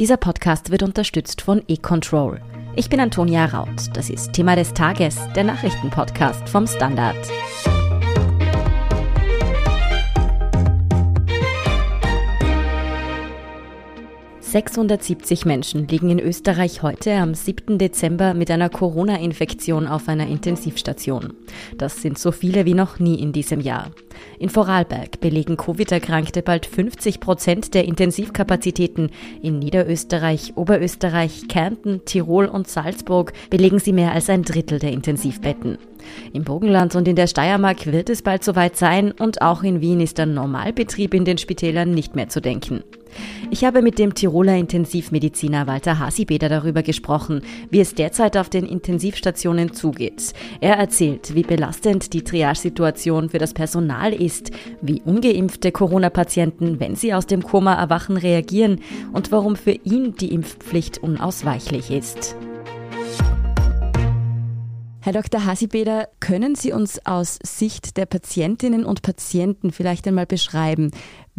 Dieser Podcast wird unterstützt von eControl. Ich bin Antonia Raut. Das ist Thema des Tages, der Nachrichtenpodcast vom Standard. 670 Menschen liegen in Österreich heute am 7. Dezember mit einer Corona-Infektion auf einer Intensivstation. Das sind so viele wie noch nie in diesem Jahr. In Vorarlberg belegen Covid-Erkrankte bald 50 Prozent der Intensivkapazitäten. In Niederösterreich, Oberösterreich, Kärnten, Tirol und Salzburg belegen sie mehr als ein Drittel der Intensivbetten. Im Bogenland und in der Steiermark wird es bald soweit sein und auch in Wien ist der Normalbetrieb in den Spitälern nicht mehr zu denken. Ich habe mit dem Tiroler Intensivmediziner Walter Hasibeder darüber gesprochen, wie es derzeit auf den Intensivstationen zugeht. Er erzählt, wie belastend die Triage-Situation für das Personal ist, wie ungeimpfte Corona-Patienten, wenn sie aus dem Koma erwachen, reagieren und warum für ihn die Impfpflicht unausweichlich ist. Herr Dr. Hasibeder, können Sie uns aus Sicht der Patientinnen und Patienten vielleicht einmal beschreiben,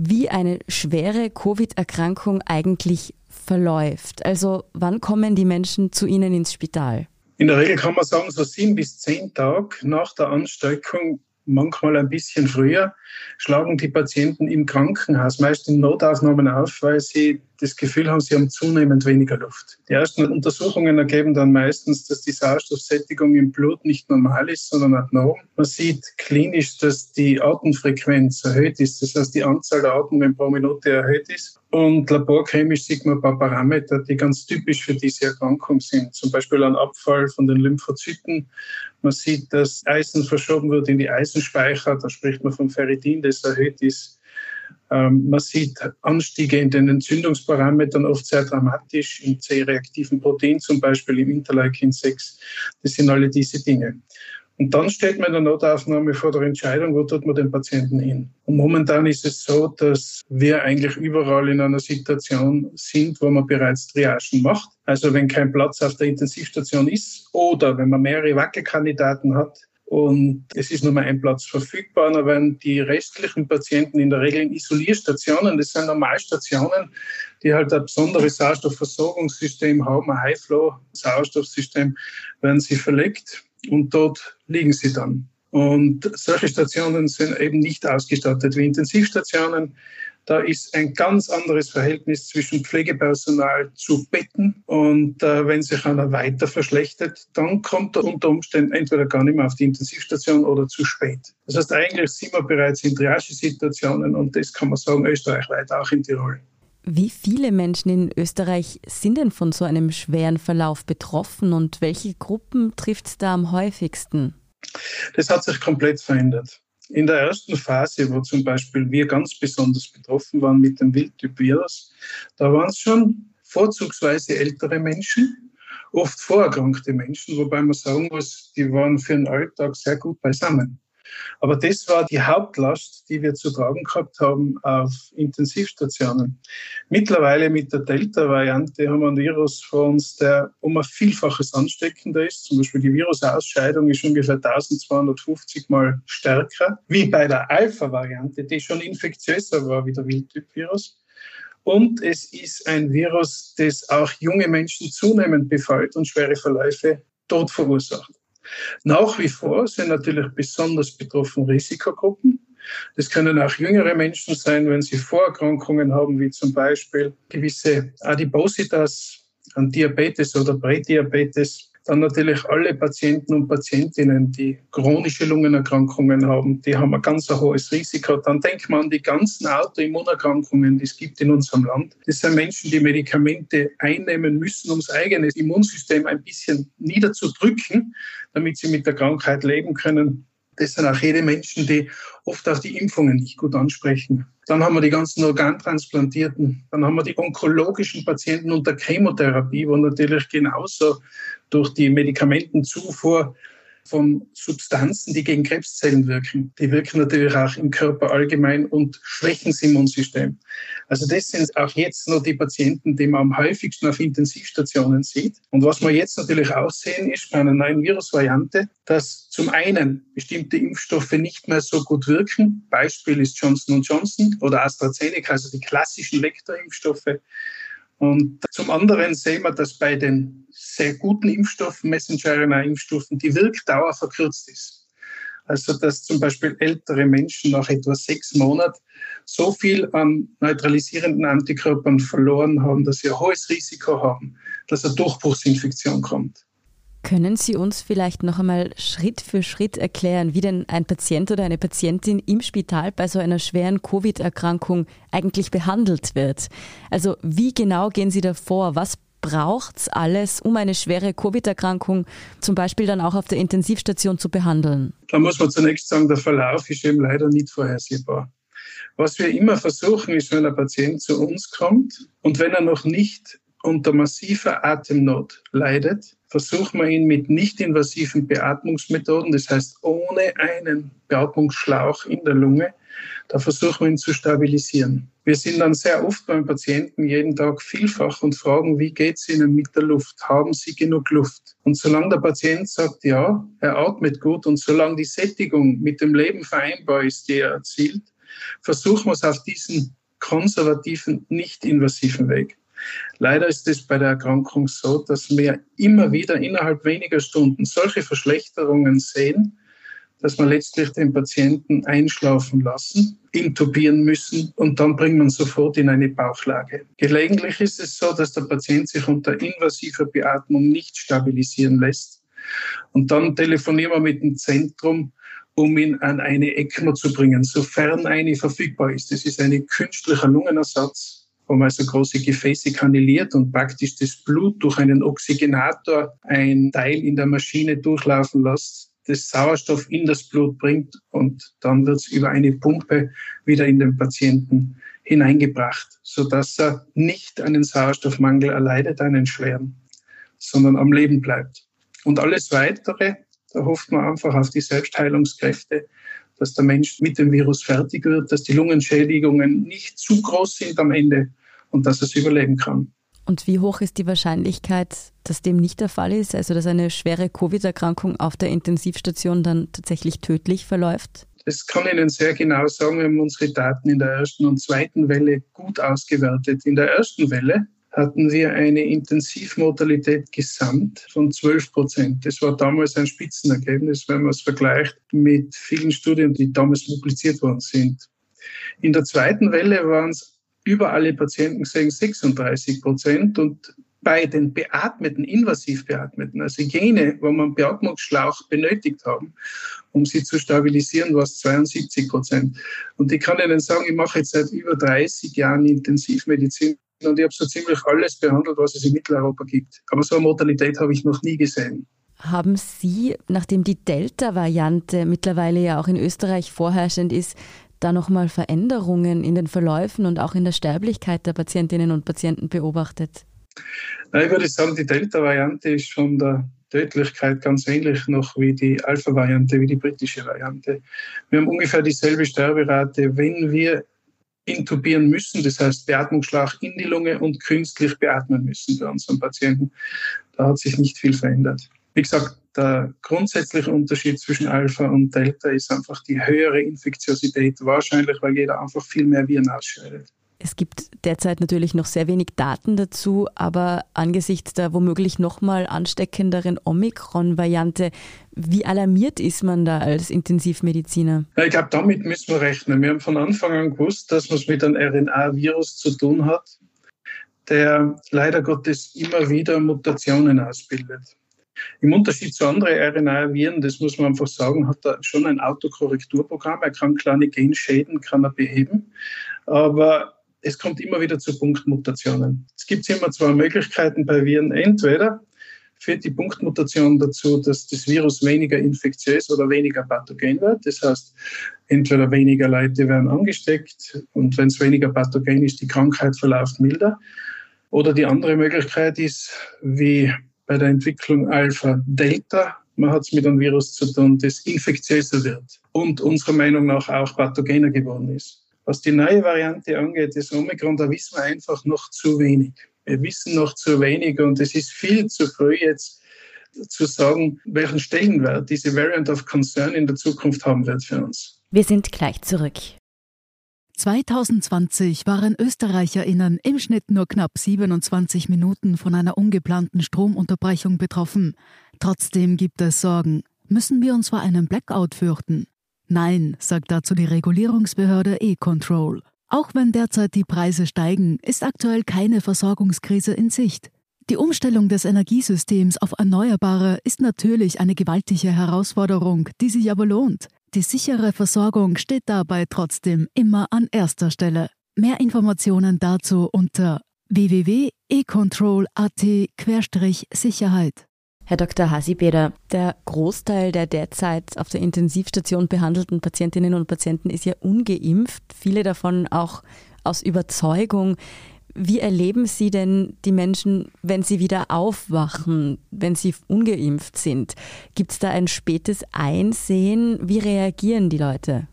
wie eine schwere Covid-Erkrankung eigentlich verläuft? Also wann kommen die Menschen zu Ihnen ins Spital? In der Regel kann man sagen, so sieben bis zehn Tage nach der Ansteckung manchmal ein bisschen früher, schlagen die Patienten im Krankenhaus, meist in Notaufnahmen auf, weil sie das Gefühl haben, sie haben zunehmend weniger Luft. Die ersten Untersuchungen ergeben dann meistens, dass die Sauerstoffsättigung im Blut nicht normal ist, sondern abnorm. Man sieht klinisch, dass die Atemfrequenz erhöht ist, das heißt die Anzahl der Atmungen pro Minute erhöht ist. Und laborchemisch sieht man ein paar Parameter, die ganz typisch für diese Erkrankung sind. Zum Beispiel ein Abfall von den Lymphozyten. Man sieht, dass Eisen verschoben wird in die Eisenspeicher. Da spricht man vom Ferritin, das erhöht ist. Ähm, man sieht Anstiege in den Entzündungsparametern, oft sehr dramatisch, im C-reaktiven Protein, zum Beispiel im Interleukin 6. Das sind alle diese Dinge. Und dann steht man in der Notaufnahme vor der Entscheidung, wo tut man den Patienten hin. Und momentan ist es so, dass wir eigentlich überall in einer Situation sind, wo man bereits Triagen macht. Also wenn kein Platz auf der Intensivstation ist oder wenn man mehrere Wackelkandidaten hat, und es ist nur mal ein Platz verfügbar. Aber wenn die restlichen Patienten in der Regel in Isolierstationen, das sind Normalstationen, die halt ein besonderes Sauerstoffversorgungssystem haben, ein High-Flow-Sauerstoffsystem, werden sie verlegt und dort liegen sie dann. Und solche Stationen sind eben nicht ausgestattet wie Intensivstationen. Da ist ein ganz anderes Verhältnis zwischen Pflegepersonal zu Betten. Und äh, wenn sich einer weiter verschlechtert, dann kommt er unter Umständen entweder gar nicht mehr auf die Intensivstation oder zu spät. Das heißt, eigentlich sind wir bereits in Triagesituationen und das kann man sagen, österreichweit, auch in Tirol. Wie viele Menschen in Österreich sind denn von so einem schweren Verlauf betroffen und welche Gruppen trifft es da am häufigsten? Das hat sich komplett verändert. In der ersten Phase, wo zum Beispiel wir ganz besonders betroffen waren mit dem Wildtyp-Virus, da waren es schon vorzugsweise ältere Menschen, oft vorerkrankte Menschen, wobei man sagen muss, die waren für den Alltag sehr gut beisammen. Aber das war die Hauptlast, die wir zu tragen gehabt haben auf Intensivstationen. Mittlerweile mit der Delta-Variante haben wir ein Virus vor uns, der um ein Vielfaches ansteckender ist. Zum Beispiel die Virusausscheidung ist ungefähr 1250 Mal stärker, wie bei der Alpha-Variante, die schon infektiöser war wie der Wildtyp-Virus. Und es ist ein Virus, das auch junge Menschen zunehmend befällt und schwere Verläufe dort verursacht. Nach wie vor sind natürlich besonders betroffen Risikogruppen. Das können auch jüngere Menschen sein, wenn sie Vorerkrankungen haben, wie zum Beispiel gewisse Adipositas, Diabetes oder Prädiabetes dann natürlich alle Patienten und Patientinnen, die chronische Lungenerkrankungen haben, die haben ein ganz hohes Risiko. Dann denkt man an die ganzen Autoimmunerkrankungen, die es gibt in unserem Land. Das sind Menschen, die Medikamente einnehmen müssen, um das eigene Immunsystem ein bisschen niederzudrücken, damit sie mit der Krankheit leben können. Das sind auch jede Menschen, die oft auch die Impfungen nicht gut ansprechen. Dann haben wir die ganzen Organtransplantierten. Dann haben wir die onkologischen Patienten unter Chemotherapie, wo natürlich genauso durch die Medikamentenzufuhr von Substanzen, die gegen Krebszellen wirken. Die wirken natürlich auch im Körper allgemein und schwächen das Immunsystem. Also das sind auch jetzt noch die Patienten, die man am häufigsten auf Intensivstationen sieht. Und was wir jetzt natürlich auch sehen, ist bei einer neuen Virusvariante, dass zum einen bestimmte Impfstoffe nicht mehr so gut wirken. Beispiel ist Johnson Johnson oder AstraZeneca, also die klassischen Vektorimpfstoffe Und zum anderen sehen wir, dass bei den sehr guten Impfstoffen, Messenger-RNA-Impfstoffen, die Wirkdauer verkürzt ist. Also dass zum Beispiel ältere Menschen nach etwa sechs Monaten so viel an neutralisierenden Antikörpern verloren haben, dass sie ein hohes Risiko haben, dass eine Durchbruchsinfektion kommt. Können Sie uns vielleicht noch einmal Schritt für Schritt erklären, wie denn ein Patient oder eine Patientin im Spital bei so einer schweren Covid-Erkrankung eigentlich behandelt wird? Also wie genau gehen Sie da vor? Was braucht es alles, um eine schwere Covid-Erkrankung zum Beispiel dann auch auf der Intensivstation zu behandeln? Da muss man zunächst sagen, der Verlauf ist eben leider nicht vorhersehbar. Was wir immer versuchen, ist, wenn ein Patient zu uns kommt und wenn er noch nicht unter massiver Atemnot leidet, versuchen wir ihn mit nicht-invasiven Beatmungsmethoden, das heißt ohne einen Beatmungsschlauch in der Lunge, da versuchen wir ihn zu stabilisieren. Wir sind dann sehr oft beim Patienten jeden Tag vielfach und fragen, wie geht es Ihnen mit der Luft? Haben Sie genug Luft? Und solange der Patient sagt, ja, er atmet gut und solange die Sättigung mit dem Leben vereinbar ist, die er erzielt, versuchen wir es auf diesen konservativen, nicht-invasiven Weg. Leider ist es bei der Erkrankung so, dass wir immer wieder innerhalb weniger Stunden solche Verschlechterungen sehen, dass wir letztlich den Patienten einschlafen lassen, intubieren müssen und dann bringt man sofort in eine Bauchlage. Gelegentlich ist es so, dass der Patient sich unter invasiver Beatmung nicht stabilisieren lässt. Und dann telefonieren wir mit dem Zentrum, um ihn an eine ECMO zu bringen, sofern eine verfügbar ist. Das ist ein künstlicher Lungenersatz man also große Gefäße kanaliert und praktisch das Blut durch einen Oxygenator ein Teil in der Maschine durchlaufen lässt, das Sauerstoff in das Blut bringt und dann wird es über eine Pumpe wieder in den Patienten hineingebracht, sodass er nicht einen Sauerstoffmangel erleidet, einen schweren, sondern am Leben bleibt. Und alles Weitere, da hofft man einfach auf die Selbstheilungskräfte, dass der Mensch mit dem Virus fertig wird, dass die Lungenschädigungen nicht zu groß sind am Ende und dass es überleben kann. Und wie hoch ist die Wahrscheinlichkeit, dass dem nicht der Fall ist, also dass eine schwere Covid-Erkrankung auf der Intensivstation dann tatsächlich tödlich verläuft? Das kann ich Ihnen sehr genau sagen. Wir haben unsere Daten in der ersten und zweiten Welle gut ausgewertet. In der ersten Welle hatten wir eine Intensivmortalität gesamt von 12 Prozent. Das war damals ein Spitzenergebnis, wenn man es vergleicht mit vielen Studien, die damals publiziert worden sind. In der zweiten Welle waren es über alle Patienten gesehen 36 Prozent und bei den beatmeten, invasiv beatmeten, also jene, wo man Beatmungsschlauch benötigt haben, um sie zu stabilisieren, war es 72 Prozent. Und ich kann Ihnen sagen, ich mache jetzt seit über 30 Jahren Intensivmedizin und ich habe so ziemlich alles behandelt, was es in Mitteleuropa gibt. Aber so eine Mortalität habe ich noch nie gesehen. Haben Sie, nachdem die Delta-Variante mittlerweile ja auch in Österreich vorherrschend ist, da nochmal Veränderungen in den Verläufen und auch in der Sterblichkeit der Patientinnen und Patienten beobachtet? Ich würde sagen, die Delta-Variante ist von der Tödlichkeit ganz ähnlich noch wie die Alpha-Variante, wie die britische Variante. Wir haben ungefähr dieselbe Sterberate, wenn wir intubieren müssen, das heißt Beatmungsschlauch in die Lunge und künstlich beatmen müssen bei unseren Patienten. Da hat sich nicht viel verändert. Wie gesagt, der grundsätzliche Unterschied zwischen Alpha und Delta ist einfach die höhere Infektiosität, wahrscheinlich weil jeder einfach viel mehr Viren ausscheidet. Es gibt derzeit natürlich noch sehr wenig Daten dazu, aber angesichts der womöglich nochmal ansteckenderen Omikron-Variante, wie alarmiert ist man da als Intensivmediziner? Ja, ich glaube, damit müssen wir rechnen. Wir haben von Anfang an gewusst, dass man es mit einem RNA-Virus zu tun hat, der leider Gottes immer wieder Mutationen ausbildet. Im Unterschied zu anderen RNA-Viren, das muss man einfach sagen, hat er schon ein Autokorrekturprogramm. Er kann kleine Genschäden kann er beheben, aber es kommt immer wieder zu Punktmutationen. Es gibt immer zwei Möglichkeiten bei Viren. Entweder führt die Punktmutation dazu, dass das Virus weniger infektiös oder weniger pathogen wird. Das heißt, entweder weniger Leute werden angesteckt und wenn es weniger pathogen ist, die Krankheit verläuft milder. Oder die andere Möglichkeit ist, wie bei der Entwicklung Alpha-Delta. Man hat es mit einem Virus zu tun, das infektiöser wird und unserer Meinung nach auch pathogener geworden ist. Was die neue Variante angeht, das Omikron, da wissen wir einfach noch zu wenig. Wir wissen noch zu wenig und es ist viel zu früh jetzt zu sagen, welchen Stellenwert diese Variant of Concern in der Zukunft haben wird für uns. Wir sind gleich zurück. 2020 waren Österreicherinnen im Schnitt nur knapp 27 Minuten von einer ungeplanten Stromunterbrechung betroffen. Trotzdem gibt es Sorgen. Müssen wir uns vor einem Blackout fürchten? Nein, sagt dazu die Regulierungsbehörde E-Control. Auch wenn derzeit die Preise steigen, ist aktuell keine Versorgungskrise in Sicht. Die Umstellung des Energiesystems auf Erneuerbare ist natürlich eine gewaltige Herausforderung, die sich aber lohnt. Die sichere Versorgung steht dabei trotzdem immer an erster Stelle. Mehr Informationen dazu unter www.econtrol.at-sicherheit. Herr Dr. Hasibeder, der Großteil der derzeit auf der Intensivstation behandelten Patientinnen und Patienten ist ja ungeimpft, viele davon auch aus Überzeugung. Wie erleben Sie denn die Menschen, wenn sie wieder aufwachen, wenn sie ungeimpft sind? Gibt es da ein spätes Einsehen? Wie reagieren die Leute?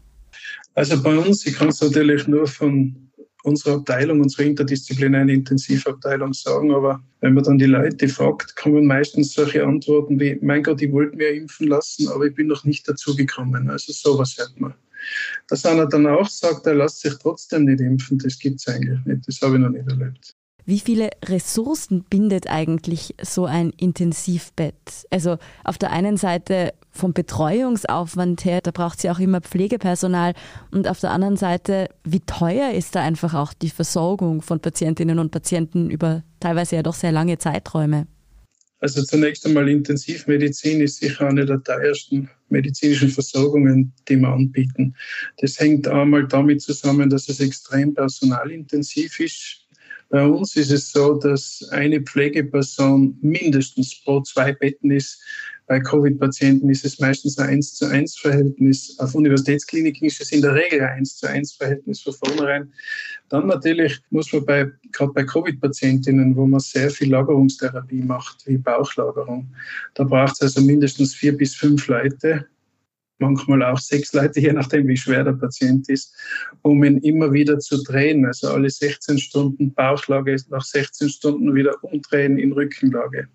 Also bei uns, ich kann es natürlich nur von unserer Abteilung, unserer interdisziplinären Intensivabteilung sagen, aber wenn man dann die Leute fragt, kommen meistens solche Antworten wie, mein Gott, ich wollte mir impfen lassen, aber ich bin noch nicht dazu gekommen. Also sowas hört man. Dass einer dann auch sagt, er lässt sich trotzdem nicht impfen, das gibt es eigentlich nicht. Das habe ich noch nicht erlebt. Wie viele Ressourcen bindet eigentlich so ein Intensivbett? Also auf der einen Seite vom Betreuungsaufwand her, da braucht es ja auch immer Pflegepersonal und auf der anderen Seite, wie teuer ist da einfach auch die Versorgung von Patientinnen und Patienten über teilweise ja doch sehr lange Zeiträume? Also zunächst einmal Intensivmedizin ist sicher eine der teuersten medizinischen Versorgungen, die wir anbieten. Das hängt einmal damit zusammen, dass es extrem personalintensiv ist. Bei uns ist es so, dass eine Pflegeperson mindestens pro zwei Betten ist. Bei Covid-Patienten ist es meistens ein 1 zu 1 Verhältnis. Auf Universitätskliniken ist es in der Regel ein 1 zu 1 Verhältnis von vornherein. Dann natürlich muss man bei, gerade bei Covid-Patientinnen, wo man sehr viel Lagerungstherapie macht, wie Bauchlagerung, da braucht es also mindestens vier bis fünf Leute, manchmal auch sechs Leute, je nachdem, wie schwer der Patient ist, um ihn immer wieder zu drehen. Also alle 16 Stunden Bauchlage, nach 16 Stunden wieder umdrehen in Rückenlage.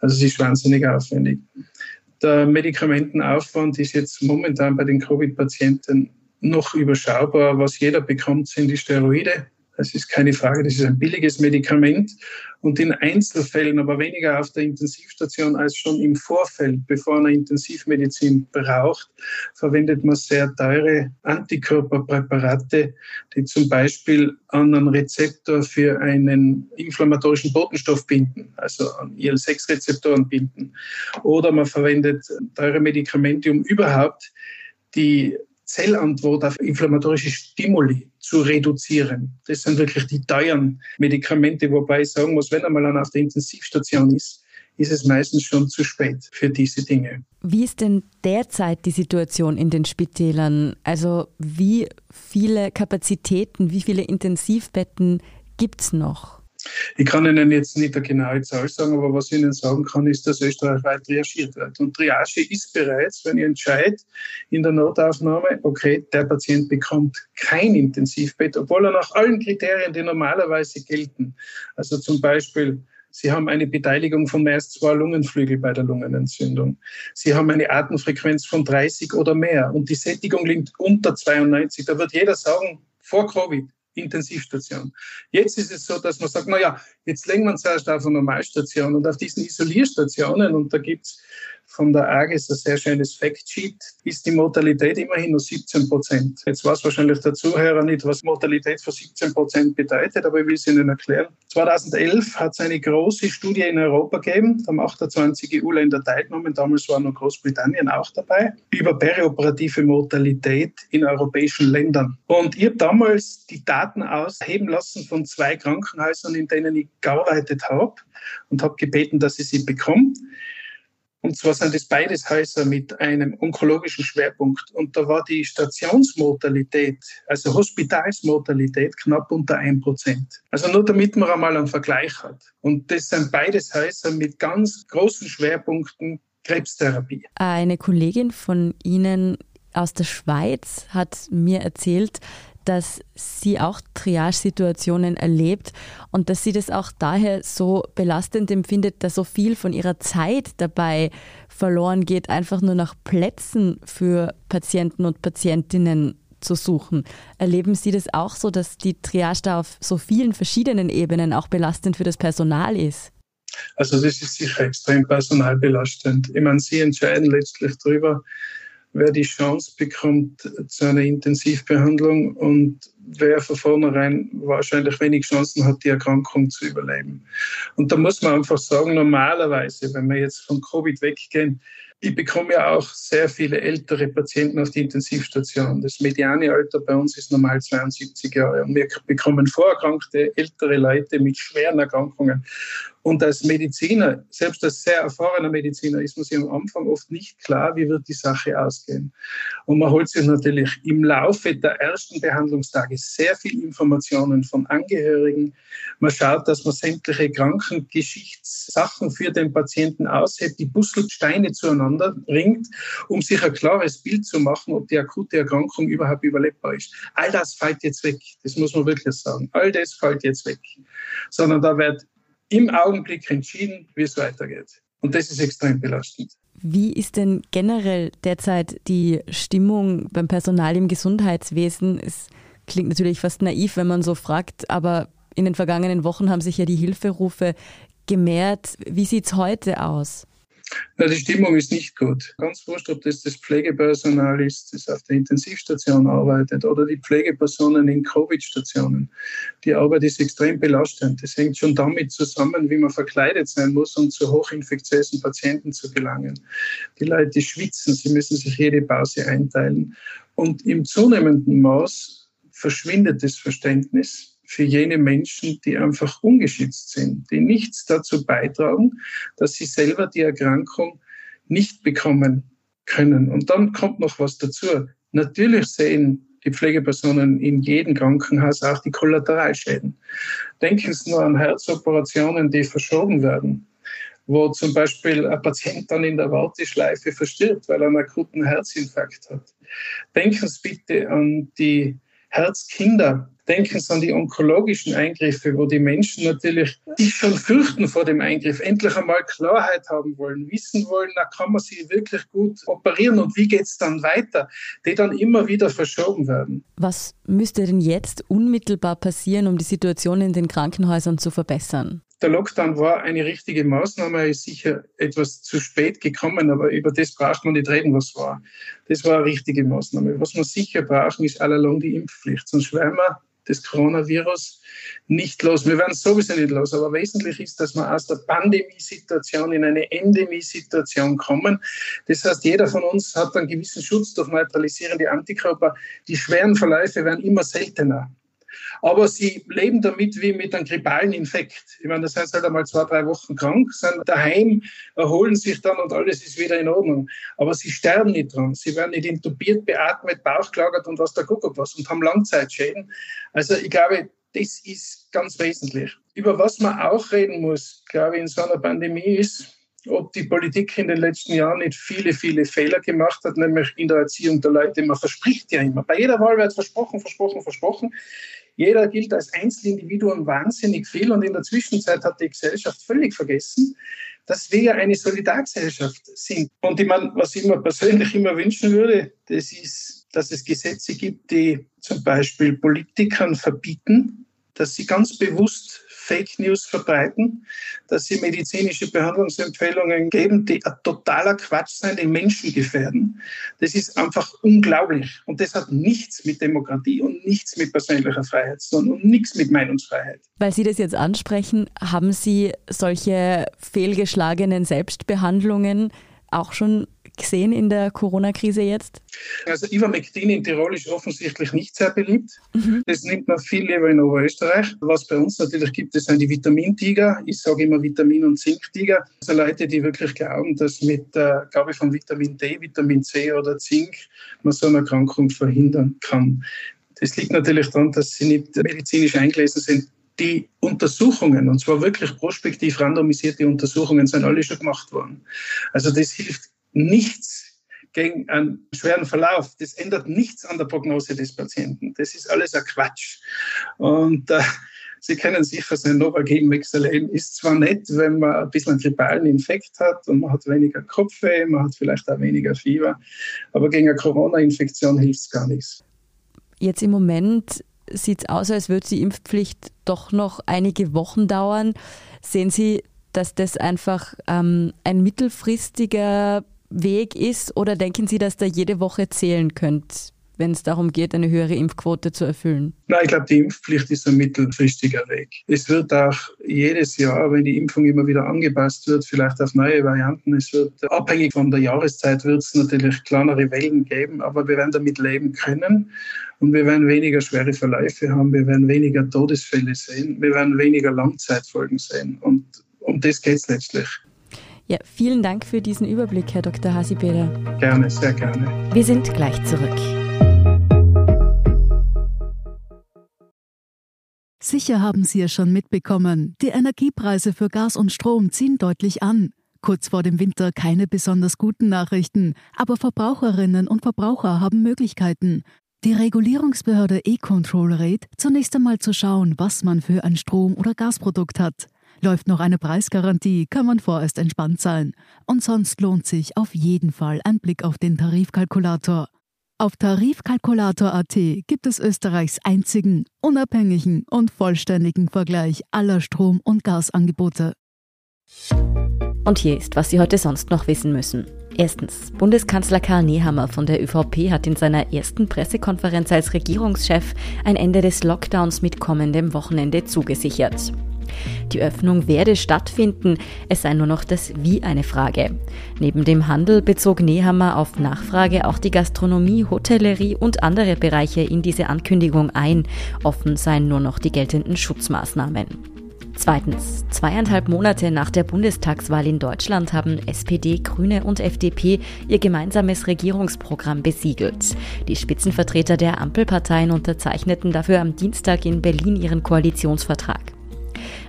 Also es ist wahnsinnig aufwendig. Der Medikamentenaufwand ist jetzt momentan bei den Covid-Patienten noch überschaubar. Was jeder bekommt, sind die Steroide. Das ist keine Frage, das ist ein billiges Medikament. Und in Einzelfällen, aber weniger auf der Intensivstation als schon im Vorfeld, bevor man Intensivmedizin braucht, verwendet man sehr teure Antikörperpräparate, die zum Beispiel an einen Rezeptor für einen inflammatorischen Botenstoff binden, also an IL-6-Rezeptoren binden. Oder man verwendet teure Medikamente, um überhaupt die Zellantwort auf inflammatorische Stimuli zu reduzieren. Das sind wirklich die teuren Medikamente, wobei ich sagen muss, wenn einmal auf der Intensivstation ist, ist es meistens schon zu spät für diese Dinge. Wie ist denn derzeit die Situation in den Spitälern? Also wie viele Kapazitäten, wie viele Intensivbetten gibt es noch? Ich kann Ihnen jetzt nicht eine genaue Zahl sagen, aber was ich Ihnen sagen kann, ist, dass österreichweit triagiert wird. Und Triage ist bereits, wenn ich entscheide in der Notaufnahme, okay, der Patient bekommt kein Intensivbett, obwohl er nach allen Kriterien, die normalerweise gelten, also zum Beispiel Sie haben eine Beteiligung von mehr als zwei Lungenflügel bei der Lungenentzündung. Sie haben eine Atemfrequenz von 30 oder mehr und die Sättigung liegt unter 92. Da wird jeder sagen, vor Covid, Intensivstation. Jetzt ist es so, dass man sagt, na ja, jetzt legen wir uns erst auf eine Normalstation und auf diesen Isolierstationen und da gibt es von der AGES ein sehr schönes Factsheet, ist die Mortalität immerhin nur 17 Prozent. Jetzt weiß wahrscheinlich der Zuhörer nicht, was Mortalität für 17 Prozent bedeutet, aber ich will es Ihnen erklären. 2011 hat es eine große Studie in Europa gegeben, da haben 28 EU-Länder teilgenommen, damals war noch Großbritannien auch dabei, über perioperative Mortalität in europäischen Ländern. Und ich habe damals die Daten ausheben lassen von zwei Krankenhäusern, in denen ich gearbeitet habe und habe gebeten, dass ich sie bekomme. Und zwar sind es beides Häuser mit einem onkologischen Schwerpunkt. Und da war die Stationsmortalität, also Hospitalsmortalität, knapp unter 1%. Also nur damit man einmal einen Vergleich hat. Und das sind beides Häuser mit ganz großen Schwerpunkten Krebstherapie. Eine Kollegin von Ihnen aus der Schweiz hat mir erzählt, dass sie auch Triage-Situationen erlebt und dass sie das auch daher so belastend empfindet, dass so viel von ihrer Zeit dabei verloren geht, einfach nur nach Plätzen für Patienten und Patientinnen zu suchen. Erleben Sie das auch so, dass die Triage da auf so vielen verschiedenen Ebenen auch belastend für das Personal ist? Also das ist sicher extrem personalbelastend. Ich meine, Sie entscheiden letztlich darüber, wer die Chance bekommt zu einer Intensivbehandlung und wer von vornherein wahrscheinlich wenig Chancen hat, die Erkrankung zu überleben. Und da muss man einfach sagen, normalerweise, wenn wir jetzt von Covid weggehen, ich bekomme ja auch sehr viele ältere Patienten auf die Intensivstation. Das mediane Alter bei uns ist normal 72 Jahre. Und wir bekommen vorerkrankte ältere Leute mit schweren Erkrankungen. Und als Mediziner, selbst als sehr erfahrener Mediziner, ist man sich am Anfang oft nicht klar, wie wird die Sache ausgehen. Und man holt sich natürlich im Laufe der ersten Behandlungstage sehr viel Informationen von Angehörigen. Man schaut, dass man sämtliche Krankengeschichtssachen für den Patienten aushebt, die Puzzlesteine zueinander bringt, um sich ein klares Bild zu machen, ob die akute Erkrankung überhaupt überlebbar ist. All das fällt jetzt weg. Das muss man wirklich sagen. All das fällt jetzt weg. Sondern da wird im Augenblick entschieden, wie es weitergeht. Und das ist extrem belastend. Wie ist denn generell derzeit die Stimmung beim Personal im Gesundheitswesen? Es klingt natürlich fast naiv, wenn man so fragt, aber in den vergangenen Wochen haben sich ja die Hilferufe gemehrt. Wie sieht es heute aus? Na, die Stimmung ist nicht gut. Ganz wurscht, ob das das Pflegepersonal ist, das auf der Intensivstation arbeitet oder die Pflegepersonen in Covid-Stationen. Die Arbeit ist extrem belastend. Das hängt schon damit zusammen, wie man verkleidet sein muss, um zu hochinfektiösen Patienten zu gelangen. Die Leute schwitzen, sie müssen sich jede Pause einteilen. Und im zunehmenden Maß verschwindet das Verständnis für jene Menschen, die einfach ungeschützt sind, die nichts dazu beitragen, dass sie selber die Erkrankung nicht bekommen können. Und dann kommt noch was dazu. Natürlich sehen die Pflegepersonen in jedem Krankenhaus auch die Kollateralschäden. Denken Sie nur an Herzoperationen, die verschoben werden, wo zum Beispiel ein Patient dann in der Warteschleife verstirbt, weil er einen akuten Herzinfarkt hat. Denken Sie bitte an die Herzkinder, Denken Sie an die onkologischen Eingriffe, wo die Menschen natürlich sich schon fürchten vor dem Eingriff, endlich einmal Klarheit haben wollen, wissen wollen, da kann man sie wirklich gut operieren und wie geht es dann weiter, die dann immer wieder verschoben werden. Was müsste denn jetzt unmittelbar passieren, um die Situation in den Krankenhäusern zu verbessern? Der Lockdown war eine richtige Maßnahme, er ist sicher etwas zu spät gekommen, aber über das braucht man nicht reden, was war. Das war eine richtige Maßnahme. Was wir sicher brauchen, ist allalong die Impfpflicht, sonst werden wir des Coronavirus nicht los. Wir werden sowieso nicht los, aber wesentlich ist, dass wir aus der Pandemiesituation in eine Endemiesituation kommen. Das heißt, jeder von uns hat einen gewissen Schutz durch neutralisierende Antikörper. Die schweren Verläufe werden immer seltener aber sie leben damit wie mit einem grippalen Infekt. Ich meine, das sind halt einmal zwei, drei Wochen krank, sind daheim, erholen sich dann und alles ist wieder in Ordnung. Aber sie sterben nicht dran. Sie werden nicht intubiert, beatmet, bauchgelagert und was der Kuckuck was und haben Langzeitschäden. Also ich glaube, das ist ganz wesentlich. Über was man auch reden muss, glaube ich, in so einer Pandemie ist, ob die Politik in den letzten Jahren nicht viele, viele Fehler gemacht hat, nämlich in der Erziehung der Leute. Man verspricht ja immer. Bei jeder Wahl wird versprochen, versprochen, versprochen. Jeder gilt als Einzelindividuum wahnsinnig viel und in der Zwischenzeit hat die Gesellschaft völlig vergessen, dass wir ja eine Solidargesellschaft sind. Und ich meine, was ich mir persönlich immer wünschen würde, das ist, dass es Gesetze gibt, die zum Beispiel Politikern verbieten, dass sie ganz bewusst Fake News verbreiten, dass sie medizinische Behandlungsempfehlungen geben, die ein totaler Quatsch sind, die Menschen gefährden. Das ist einfach unglaublich. Und das hat nichts mit Demokratie und nichts mit persönlicher Freiheit und nichts mit Meinungsfreiheit. Weil Sie das jetzt ansprechen, haben Sie solche fehlgeschlagenen Selbstbehandlungen auch schon gesehen in der Corona-Krise jetzt? Also Ivermectin in Tirol ist offensichtlich nicht sehr beliebt. Mhm. Das nimmt man viel lieber in Oberösterreich. Was bei uns natürlich gibt, das sind die Vitamintiger. Ich sage immer Vitamin- und Zinktiger. Also Leute, die wirklich glauben, dass mit der Gabe von Vitamin D, Vitamin C oder Zink man so eine Erkrankung verhindern kann. Das liegt natürlich daran, dass sie nicht medizinisch eingelesen sind. Die Untersuchungen, und zwar wirklich prospektiv randomisierte Untersuchungen, sind alle schon gemacht worden. Also das hilft nichts gegen einen schweren Verlauf. Das ändert nichts an der Prognose des Patienten. Das ist alles ein Quatsch. Und äh, Sie kennen sicher sein Novagen Mexalen ist zwar nett, wenn man ein bisschen einen grippalen Infekt hat und man hat weniger Kopfweh, man hat vielleicht auch weniger Fieber, aber gegen eine Corona-Infektion hilft es gar nichts. Jetzt im Moment sieht es aus, als würde die Impfpflicht doch noch einige Wochen dauern. Sehen Sie, dass das einfach ähm, ein mittelfristiger Weg ist oder denken Sie, dass da jede Woche zählen könnte? wenn es darum geht, eine höhere Impfquote zu erfüllen? Nein, ich glaube, die Impfpflicht ist ein mittelfristiger Weg. Es wird auch jedes Jahr, wenn die Impfung immer wieder angepasst wird, vielleicht auf neue Varianten, es wird abhängig von der Jahreszeit wird es natürlich kleinere Wellen geben, aber wir werden damit leben können und wir werden weniger schwere Verläufe haben, wir werden weniger Todesfälle sehen, wir werden weniger Langzeitfolgen sehen und um das geht es letztlich. Ja, vielen Dank für diesen Überblick, Herr Dr. Hasibeder. Gerne, sehr gerne. Wir sind gleich zurück. Sicher haben Sie es schon mitbekommen, die Energiepreise für Gas und Strom ziehen deutlich an. Kurz vor dem Winter keine besonders guten Nachrichten, aber Verbraucherinnen und Verbraucher haben Möglichkeiten. Die Regulierungsbehörde E-Control rät, zunächst einmal zu schauen, was man für ein Strom- oder Gasprodukt hat. Läuft noch eine Preisgarantie, kann man vorerst entspannt sein. Und sonst lohnt sich auf jeden Fall ein Blick auf den Tarifkalkulator. Auf Tarifkalkulator.at gibt es Österreichs einzigen, unabhängigen und vollständigen Vergleich aller Strom- und Gasangebote. Und hier ist, was Sie heute sonst noch wissen müssen. Erstens. Bundeskanzler Karl Nehammer von der ÖVP hat in seiner ersten Pressekonferenz als Regierungschef ein Ende des Lockdowns mit kommendem Wochenende zugesichert. Die Öffnung werde stattfinden, es sei nur noch das Wie eine Frage. Neben dem Handel bezog Nehammer auf Nachfrage auch die Gastronomie, Hotellerie und andere Bereiche in diese Ankündigung ein. Offen seien nur noch die geltenden Schutzmaßnahmen. Zweitens. Zweieinhalb Monate nach der Bundestagswahl in Deutschland haben SPD, Grüne und FDP ihr gemeinsames Regierungsprogramm besiegelt. Die Spitzenvertreter der Ampelparteien unterzeichneten dafür am Dienstag in Berlin ihren Koalitionsvertrag.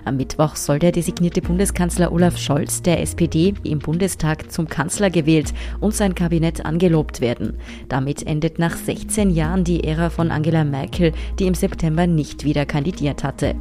Am Mittwoch soll der designierte Bundeskanzler Olaf Scholz der SPD im Bundestag zum Kanzler gewählt und sein Kabinett angelobt werden. Damit endet nach 16 Jahren die Ära von Angela Merkel, die im September nicht wieder kandidiert hatte.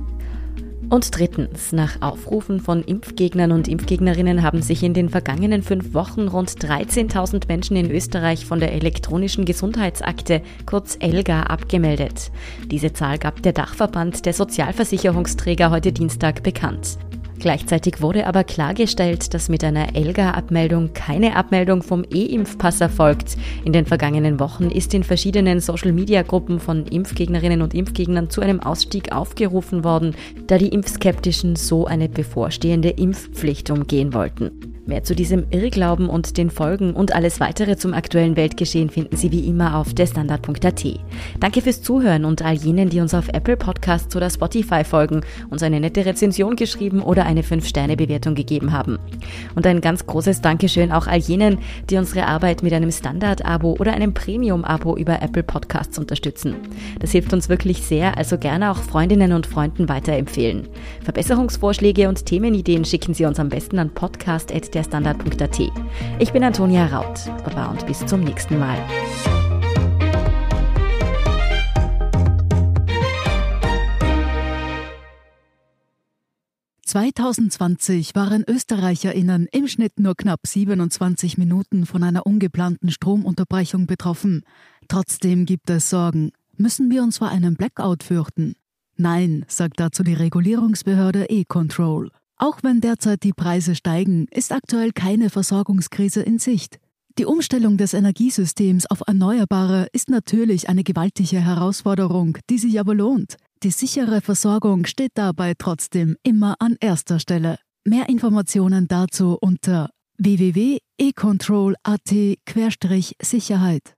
Und drittens, nach Aufrufen von Impfgegnern und Impfgegnerinnen haben sich in den vergangenen fünf Wochen rund 13.000 Menschen in Österreich von der elektronischen Gesundheitsakte, kurz ELGA, abgemeldet. Diese Zahl gab der Dachverband der Sozialversicherungsträger heute Dienstag bekannt. Gleichzeitig wurde aber klargestellt, dass mit einer ELGA-Abmeldung keine Abmeldung vom E-Impfpass erfolgt. In den vergangenen Wochen ist in verschiedenen Social-Media-Gruppen von Impfgegnerinnen und Impfgegnern zu einem Ausstieg aufgerufen worden, da die Impfskeptischen so eine bevorstehende Impfpflicht umgehen wollten. Mehr zu diesem Irrglauben und den Folgen und alles weitere zum aktuellen Weltgeschehen finden Sie wie immer auf derstandard.at. Danke fürs Zuhören und all jenen, die uns auf Apple Podcasts oder Spotify folgen, uns eine nette Rezension geschrieben oder eine 5-Sterne-Bewertung gegeben haben. Und ein ganz großes Dankeschön auch all jenen, die unsere Arbeit mit einem Standard-Abo oder einem Premium-Abo über Apple Podcasts unterstützen. Das hilft uns wirklich sehr, also gerne auch Freundinnen und Freunden weiterempfehlen. Verbesserungsvorschläge und Themenideen schicken Sie uns am besten an podcast@ derstandard.at. Ich bin Antonia Raut. Baba und bis zum nächsten Mal. (2020) waren ÖsterreicherInnen im Schnitt nur knapp 27 Minuten von einer ungeplanten Stromunterbrechung betroffen. Trotzdem gibt es Sorgen. Müssen wir uns vor einem Blackout fürchten? Nein, sagt dazu die Regulierungsbehörde E-Control. Auch wenn derzeit die Preise steigen, ist aktuell keine Versorgungskrise in Sicht. Die Umstellung des Energiesystems auf Erneuerbare ist natürlich eine gewaltige Herausforderung, die sich aber lohnt. Die sichere Versorgung steht dabei trotzdem immer an erster Stelle. Mehr Informationen dazu unter www.econtrol.at-sicherheit.